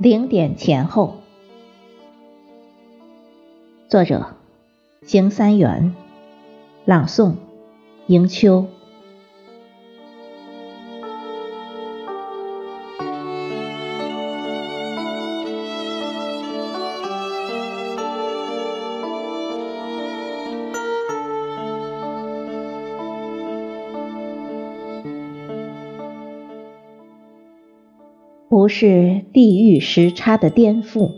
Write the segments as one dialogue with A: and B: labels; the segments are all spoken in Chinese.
A: 零点前后，作者：邢三元，朗诵：迎秋。不是地域时差的颠覆，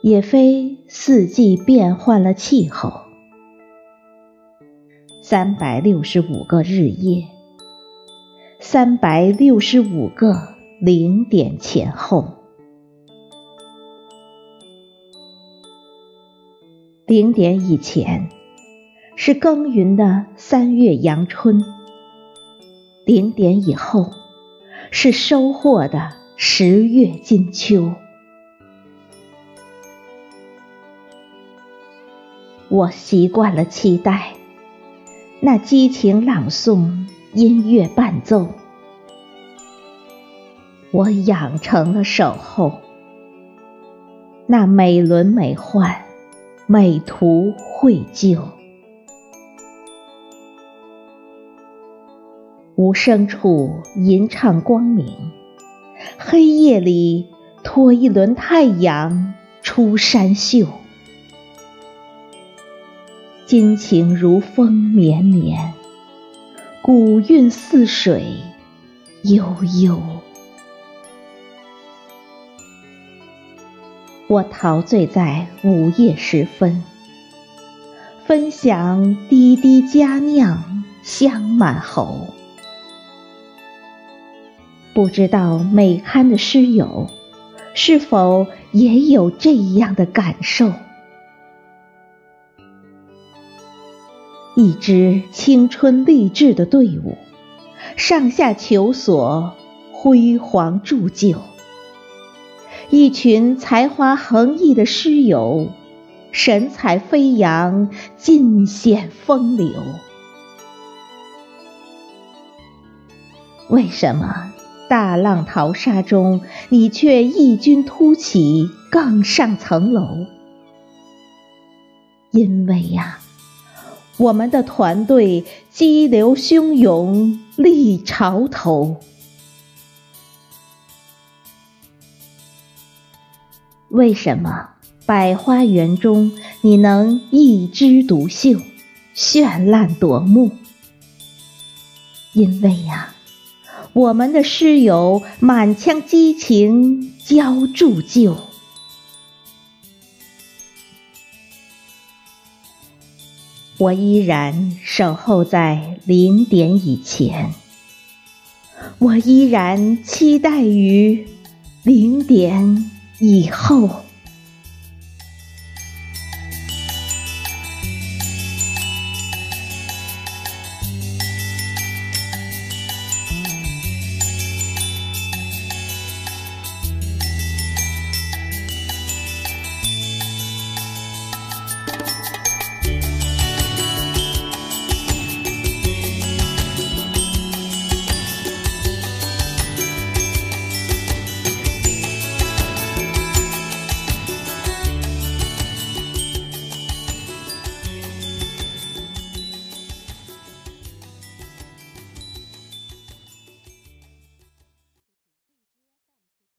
A: 也非四季变换了气候。三百六十五个日夜，三百六十五个零点前后，零点以前是耕耘的三月阳春，零点以后。是收获的十月金秋。我习惯了期待那激情朗诵，音乐伴奏。我养成了守候那美轮美奂，美图绘就。无声处吟唱光明，黑夜里托一轮太阳出山秀。金情如风绵绵，古韵似水悠悠。我陶醉在午夜时分，分享滴滴佳酿，香满喉。不知道美刊的诗友是否也有这样的感受？一支青春励志的队伍，上下求索，辉煌铸就；一群才华横溢的诗友，神采飞扬，尽显风流。为什么？大浪淘沙中，你却异军突起，更上层楼。因为呀，我们的团队激流汹涌，立潮头。为什么百花园中你能一枝独秀，绚烂夺目？因为呀。我们的诗友满腔激情，浇铸就。我依然守候在零点以前，我依然期待于零点以后。